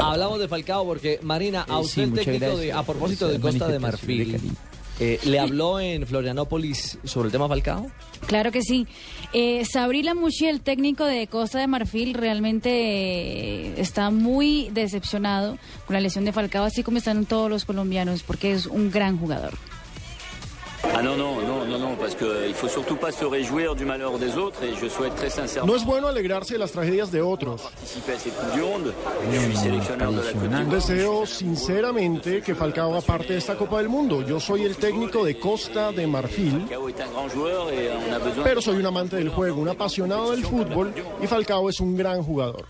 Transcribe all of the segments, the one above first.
Hablamos de Falcao porque Marina, a Eh, usted sí, el muchas técnico de, gracias a propósito de Costa de Marfil, eh, ¿le habló en Florianópolis sobre el tema Falcao? Claro que sí. Eh, Sabri Lamouchi, el técnico de Costa de Marfil, realmente eh, está muy decepcionado con la lesión de Falcao, así como están todos los colombianos, porque es un gran jugador. Ah non, non, non, non, non, parce qu'il faut surtout pas se réjouir du malheur des autres et je souhaite très sincèrement No es bueno alegrarse de las tragedias de otros. participer à cette Coupe du Monde. Je suis sélectionneur de la Côte d'Ivoire. Deseo sinceramente que Falcao haga parte de esta Copa del Mundo. Yo soy el técnico de Costa de Marfil, Falcao est un grand joueur et on a besoin... pero soy un amante del juego, un apasionado del fútbol y Falcao es un gran jugador.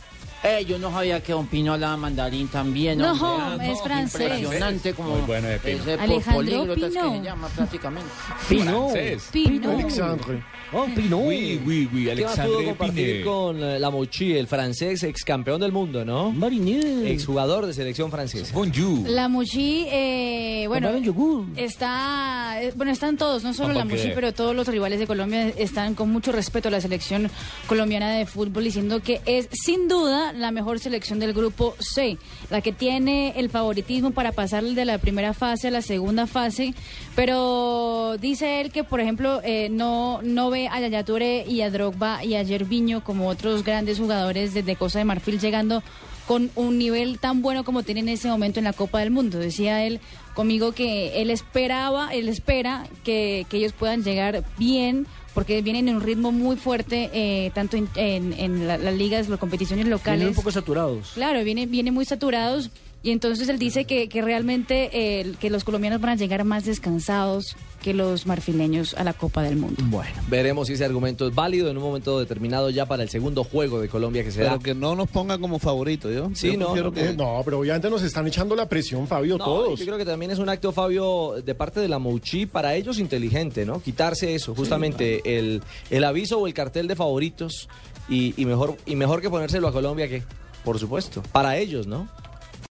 Eh, yo no sabía que Don Pino hablaba mandarín también. No, hombre. Es francés. Impresionante como bueno de Pino. ese Alejandro políglotas que Pino. se llama prácticamente. Pino. Pino. Alexandre. Oh, Pino. Oui, oui, oui, ¿Qué más pudo Alexandre compartir Pinet. con eh, Lamouchi, el francés, ex campeón del mundo, ¿no? Exjugador de selección francesa. Bonjour. Lamouchi, eh, bueno, está, eh, bueno, están todos, no solo ¿Cómo Lamouchi, pero todos los rivales de Colombia están con mucho respeto a la selección colombiana de fútbol, diciendo que es sin duda la mejor selección del grupo C, la que tiene el favoritismo para pasar de la primera fase a la segunda fase, pero dice él que, por ejemplo, eh, no, no ve a Yaya Touré y a Drogba y a Yerviño como otros grandes jugadores desde Costa de Marfil llegando con un nivel tan bueno como tiene en ese momento en la Copa del Mundo. Decía él conmigo que él esperaba, él espera que, que ellos puedan llegar bien porque vienen en un ritmo muy fuerte, eh, tanto en, en- en la- las ligas, las competiciones locales. Vienen un poco saturados. Claro, viene, viene muy saturados y entonces él dice que, que realmente eh, que los colombianos van a llegar más descansados que los marfileños a la Copa del Mundo. Bueno, veremos si ese argumento es válido en un momento determinado ya para el segundo juego de Colombia que será. Pero que no nos pongan como favorito, ¿yo? Sí, Yo no, no, que- No, pero obviamente nos están echando la presión, Fabio, No, todos. Yo creo que también es un acto, Fabio, de parte de la Mouchi, para ellos inteligente, ¿no? Quitarse eso, justamente el, el aviso o el cartel de favoritos y, y mejor, y mejor que ponérselo a Colombia que, por supuesto, para ellos, ¿no?